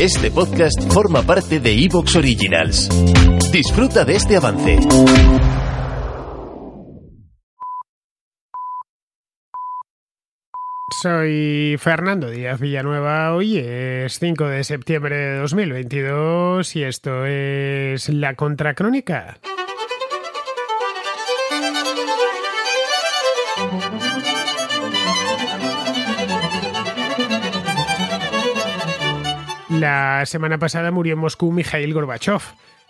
Este podcast forma parte de Evox Originals. Disfruta de este avance. Soy Fernando Díaz Villanueva. Hoy es 5 de septiembre de 2022 y esto es La Contracrónica. La semana pasada murió en Moscú Mikhail Gorbachev.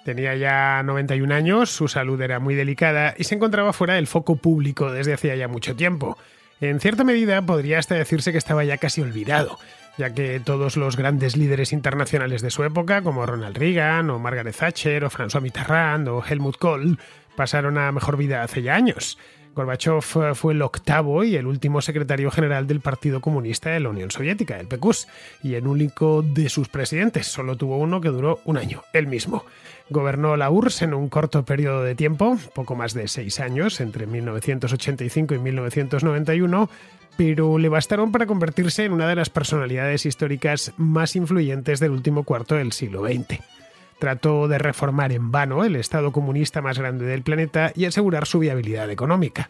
Tenía ya 91 años, su salud era muy delicada y se encontraba fuera del foco público desde hacía ya mucho tiempo. En cierta medida podría hasta decirse que estaba ya casi olvidado, ya que todos los grandes líderes internacionales de su época, como Ronald Reagan o Margaret Thatcher o François Mitterrand o Helmut Kohl, pasaron a mejor vida hace ya años. Gorbachev fue el octavo y el último secretario general del Partido Comunista de la Unión Soviética, el PQS, y el único de sus presidentes. Solo tuvo uno que duró un año, el mismo. Gobernó la URSS en un corto periodo de tiempo, poco más de seis años, entre 1985 y 1991, pero le bastaron para convertirse en una de las personalidades históricas más influyentes del último cuarto del siglo XX. Trató de reformar en vano el Estado comunista más grande del planeta y asegurar su viabilidad económica.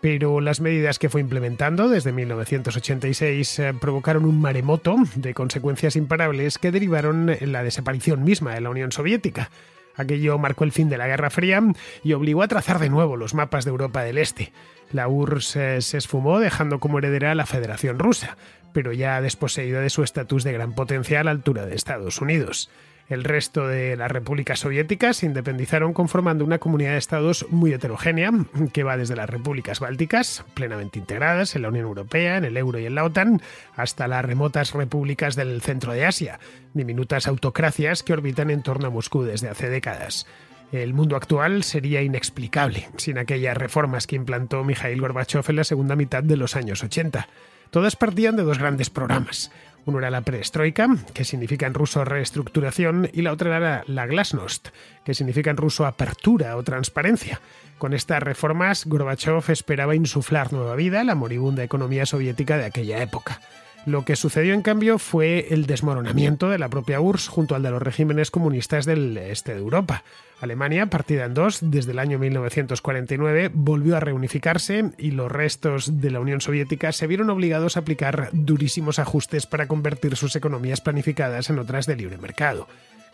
Pero las medidas que fue implementando desde 1986 eh, provocaron un maremoto de consecuencias imparables que derivaron en la desaparición misma de la Unión Soviética. Aquello marcó el fin de la Guerra Fría y obligó a trazar de nuevo los mapas de Europa del Este. La URSS eh, se esfumó dejando como heredera a la Federación Rusa, pero ya desposeída de su estatus de gran potencia a la altura de Estados Unidos. El resto de las repúblicas soviéticas se independizaron conformando una comunidad de estados muy heterogénea, que va desde las repúblicas bálticas, plenamente integradas en la Unión Europea, en el euro y en la OTAN, hasta las remotas repúblicas del centro de Asia, diminutas autocracias que orbitan en torno a Moscú desde hace décadas. El mundo actual sería inexplicable sin aquellas reformas que implantó Mikhail Gorbachev en la segunda mitad de los años 80. Todas partían de dos grandes programas. Uno era la perestroika, que significa en ruso reestructuración, y la otra era la glasnost, que significa en ruso apertura o transparencia. Con estas reformas, Gorbachev esperaba insuflar nueva vida a la moribunda economía soviética de aquella época. Lo que sucedió, en cambio, fue el desmoronamiento de la propia URSS junto al de los regímenes comunistas del este de Europa. Alemania, partida en dos desde el año 1949, volvió a reunificarse y los restos de la Unión Soviética se vieron obligados a aplicar durísimos ajustes para convertir sus economías planificadas en otras de libre mercado.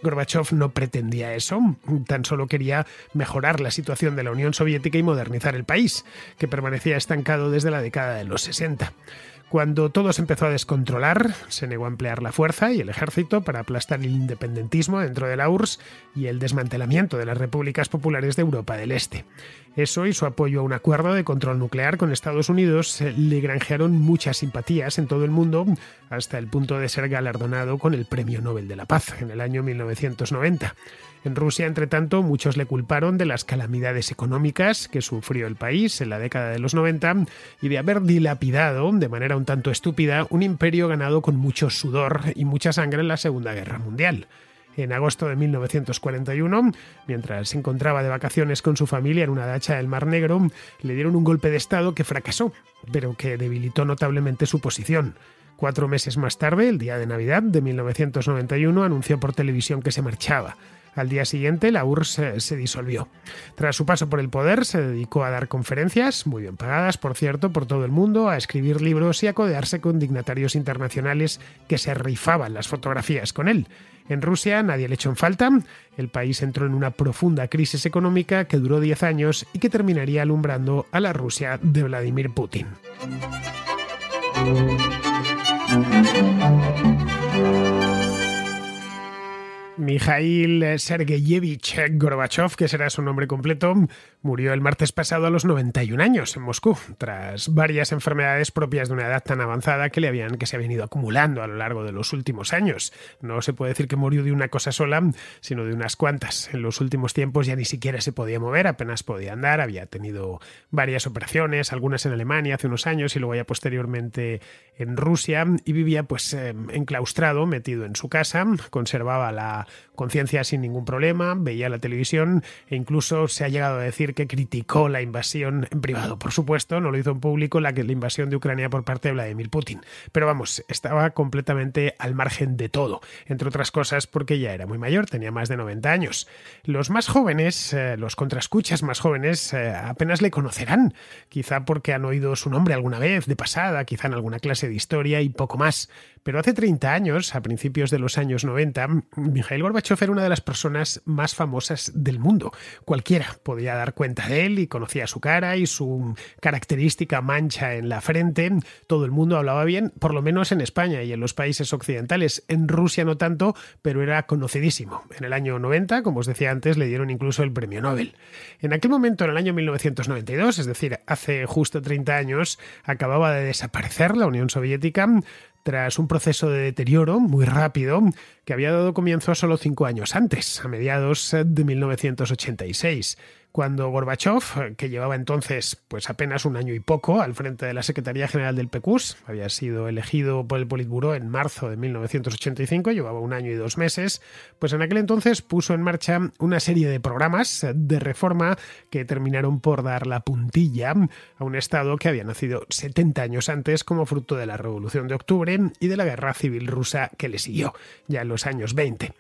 Gorbachev no pretendía eso, tan solo quería mejorar la situación de la Unión Soviética y modernizar el país, que permanecía estancado desde la década de los 60. Cuando todo se empezó a descontrolar, se negó a emplear la fuerza y el ejército para aplastar el independentismo dentro de la URSS y el desmantelamiento de las repúblicas populares de Europa del Este. Eso y su apoyo a un acuerdo de control nuclear con Estados Unidos eh, le granjearon muchas simpatías en todo el mundo hasta el punto de ser galardonado con el Premio Nobel de la Paz en el año 1990. En Rusia, entre tanto, muchos le culparon de las calamidades económicas que sufrió el país en la década de los 90 y de haber dilapidado, de manera un tanto estúpida, un imperio ganado con mucho sudor y mucha sangre en la Segunda Guerra Mundial. En agosto de 1941, mientras se encontraba de vacaciones con su familia en una dacha del Mar Negro, le dieron un golpe de Estado que fracasó, pero que debilitó notablemente su posición. Cuatro meses más tarde, el día de Navidad de 1991, anunció por televisión que se marchaba. Al día siguiente, la URSS se, disolvió. Tras su paso por el poder, se dedicó a dar conferencias, muy bien pagadas, por cierto, por todo el mundo, a escribir libros y a codearse con dignatarios internacionales que se rifaban las fotografías con él. En Rusia nadie le echó en falta. El país entró en una profunda crisis económica que duró 10 años y que terminaría alumbrando a la Rusia de Vladimir Putin. Mikhail Sergeyevich Gorbachev, que será su nombre completo, Murió el martes pasado a los 91 años en Moscú, tras varias enfermedades propias de una edad tan avanzada que le habían que se habían ido acumulando a lo largo de los últimos años. No se puede decir que murió de una cosa sola, sino de unas cuantas. En los últimos tiempos ya ni siquiera se podía mover, apenas podía andar, había tenido varias operaciones, algunas en Alemania hace unos años y luego ya posteriormente en Rusia y vivía pues eh, enclaustrado, metido en su casa, conservaba la conciencia sin ningún problema, veía la televisión e incluso se ha llegado a decir que criticó la invasión en privado. Por supuesto, no lo hizo en público la, la invasión de Ucrania por parte de Vladimir Putin. Pero vamos, estaba completamente al margen de todo, entre otras cosas porque ya era muy mayor, tenía más de 90 años. Los más jóvenes, eh, los contraescuchas más jóvenes, eh, apenas le conocerán, quizá porque han oído su nombre alguna vez, de pasada, quizá en alguna clase de historia y poco más. Pero hace 30 años, a principios de los años 90, Mikhail Gorbachev era una de las personas más famosas del mundo. Cualquiera podía dar cuenta de él y conocía su cara y su característica mancha en la frente. Todo el mundo hablaba bien, por lo menos en España y en los países occidentales. En Rusia no tanto, pero era conocidísimo. En el año 90, como os decía antes, le dieron incluso el premio Nobel. En aquel momento, en el año 1992, es decir, hace justo 30 años, acababa de desaparecer la Unión Soviética tras un proceso de deterioro muy rápido que había dado comienzo solo cinco años antes, a mediados de 1986 cuando Gorbachev, que llevaba entonces pues apenas un año y poco al frente de la Secretaría General del PECUS, había sido elegido por el Politburó en marzo de 1985, llevaba un año y dos meses, pues en aquel entonces puso en marcha una serie de programas de reforma que terminaron por dar la puntilla a un Estado que había nacido 70 años antes como fruto de la Revolución de Octubre y de la Guerra Civil Rusa que le siguió, ya en los años 20.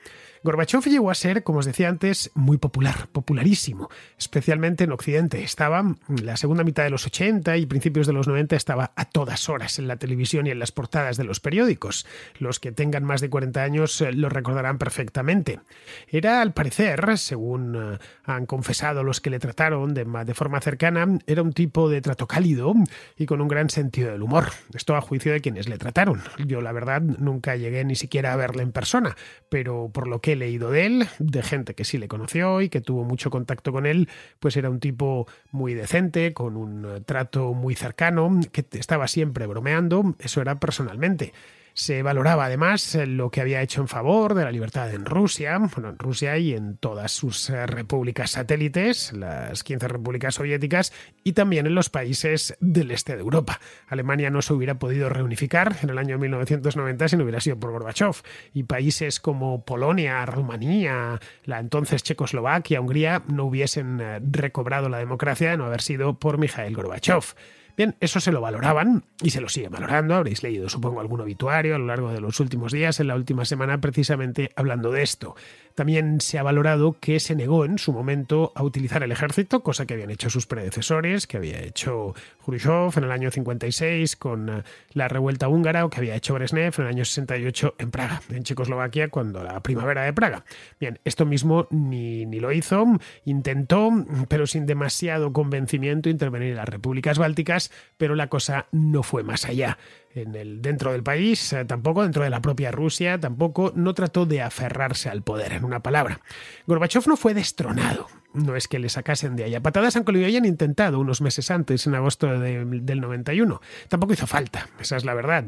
Gorbachev llegó a ser, como os decía antes, muy popular, popularísimo, especialmente en Occidente. Estaba en la segunda mitad de los 80 y principios de los 90 estaba a todas horas en la televisión y en las portadas de los periódicos. Los que tengan más de 40 años eh, lo recordarán perfectamente. Era, al parecer, según eh, han confesado los que le trataron de, de forma cercana, era un tipo de trato cálido y con un gran sentido del humor. Esto a juicio de quienes le trataron. Yo, la verdad, nunca llegué ni siquiera a verle en persona, pero por lo que he leído de él, de gente que sí le conoció y que tuvo mucho contacto con él, pues era un tipo muy decente, con un trato muy cercano, que estaba siempre bromeando, eso era personalmente. Se valoraba además lo que había hecho en favor de la libertad en Rusia, bueno, en Rusia y en todas sus eh, repúblicas satélites, las 15 repúblicas soviéticas, y también en los países del este de Europa. Alemania no se hubiera podido reunificar en el año 1990 si no hubiera sido por Gorbachev, y países como Polonia, Rumanía, la entonces Checoslovaquia, Hungría, no hubiesen eh, recobrado la democracia de no haber sido por Mikhail Gorbachev. Bien, eso se lo valoraban y se lo sigue valorando. Habréis leído, supongo, algún obituario a lo largo de los últimos días, en la última semana, precisamente hablando de esto. También se ha valorado que se negó en su momento a utilizar el ejército, cosa que habían hecho sus predecesores, que había hecho Khrushchev en el año 56 con eh, la revuelta húngara o que había hecho Brezhnev en el año 68 en Praga, en Checoslovaquia, cuando la primavera de Praga. Bien, esto mismo ni, ni lo hizo, intentó, pero sin demasiado convencimiento, intervenir en las repúblicas bálticas, pero la cosa no fue más allá en el, dentro del país, eh, tampoco dentro de la propia Rusia, tampoco no trató de aferrarse al poder, en una palabra. Gorbachev no fue destronado, no es que le sacasen de ahí. A patadas, aunque lo habían intentado unos meses antes, en agosto de, del 91. Tampoco hizo falta, esa es la verdad.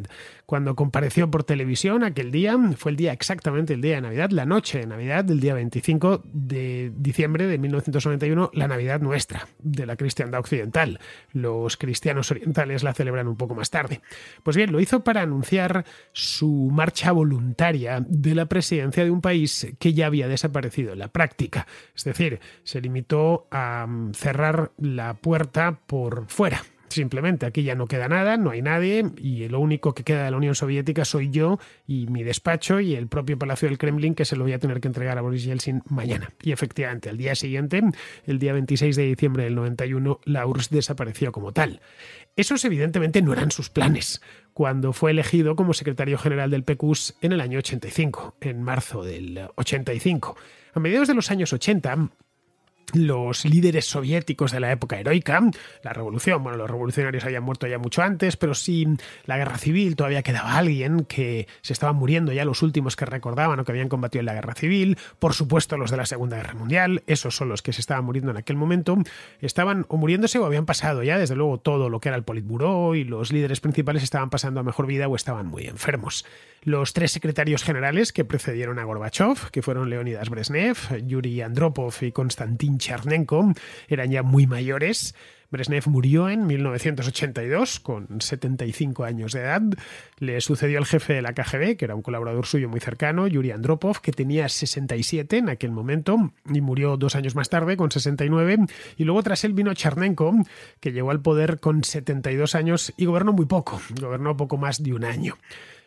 Cuando compareció por televisión aquel día, fue el día exactamente el día de Navidad, la noche de Navidad del día 25 de diciembre de 1991, la Navidad nuestra, de la cristiandad occidental. Los cristianos orientales la celebran un poco más tarde. Pues bien, lo hizo para anunciar su marcha voluntaria de la presidencia de un país que ya había desaparecido en la práctica. Es decir, se limitó a mm, cerrar la puerta por fuera. Simplemente aquí ya no queda nada, no hay nadie y lo único que queda de la Unión Soviética soy yo y mi despacho y el propio Palacio del Kremlin que se lo voy a tener que entregar a Boris Yeltsin mañana. Y efectivamente, al día siguiente, el día 26 de diciembre del 91, la URSS desapareció como tal. Esos evidentemente no eran sus planes cuando fue elegido como secretario general del PQS en el año 85, en marzo del 85. A mediados de los años 80, los líderes soviéticos de la época heroica, la revolución, bueno, los revolucionarios habían muerto ya mucho antes, pero sí la guerra civil todavía quedaba alguien que se estaban muriendo ya los últimos que recordaban o que habían combatido en la guerra civil, por supuesto los de la Segunda Guerra Mundial, esos son los que se estaban muriendo en aquel momento, estaban o muriéndose o habían pasado ya desde luego todo lo que era el Politburó y los líderes principales estaban pasando a mejor vida o estaban muy enfermos. Los tres secretarios generales que precedieron a Gorbachev, que fueron Leonidas Brezhnev, Yuri Andropov y Konstantin Chernenko, eran ya muy mayores. Brezhnev murió en 1982 con 75 años de edad. Le sucedió el jefe de la KGB, que era un colaborador suyo muy cercano, Yuri Andropov, que tenía 67 en aquel momento y murió dos años más tarde con 69. Y luego tras él vino Chernenko, que llegó al poder con 72 años y gobernó muy poco, gobernó poco más de un año.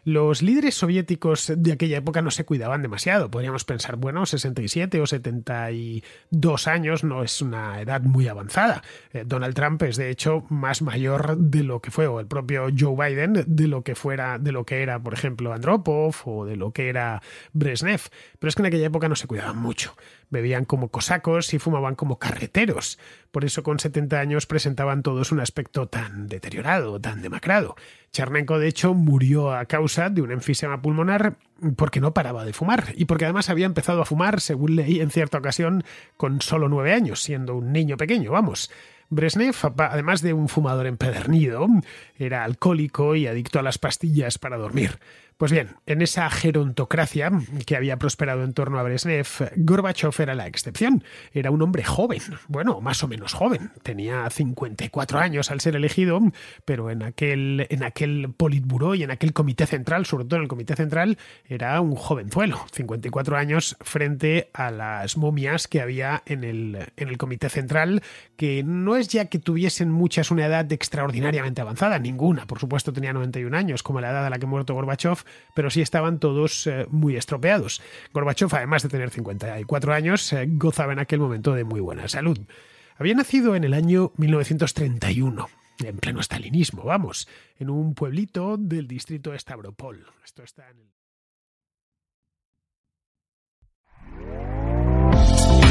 Los líderes soviéticos de aquella época no se cuidaban demasiado. Podríamos pensar, bueno, 67 o 72 años no es una edad muy avanzada. Eh, Donald Trump es de hecho más mayor de lo que fue, o el propio Joe Biden, de lo que fuera, de lo que era, por ejemplo, Andropov o de lo que era Brezhnev. Pero es que en aquella época no se cuidaban mucho bebían como cosacos y fumaban como carreteros. Por eso con 70 años presentaban todos un aspecto tan deteriorado, tan demacrado. Chernenko, de hecho, murió a causa de un enfisema pulmonar porque no paraba de fumar y porque además había empezado a fumar, según leí en cierta ocasión, con solo nueve años, siendo un niño pequeño, vamos. Brezhnev, además de un fumador empedernido, era alcohólico y adicto a las pastillas para dormir. Pues bien, en esa gerontocracia que había prosperado en torno a Brezhnev, Gorbachev era la excepción. Era un hombre joven, bueno, más o menos joven. Tenía 54 años al ser elegido, pero en aquel, en aquel Politburó y en aquel comité central, sobre todo en el comité central, era un jovenzuelo. 54 años frente a las momias que había en el, en el comité central, que no ya que tuviesen muchas una edad extraordinariamente avanzada, ninguna. Por supuesto, tenía 91 años, como la edad a la que muerto Gorbachev, pero sí estaban todos eh, muy estropeados. Gorbachev, además de tener 54 años, eh, gozaba en aquel momento de muy buena salud. Había nacido en el año 1931 en pleno stalinismo, vamos, en un pueblito del distrito de Stavropol. Esto está en el...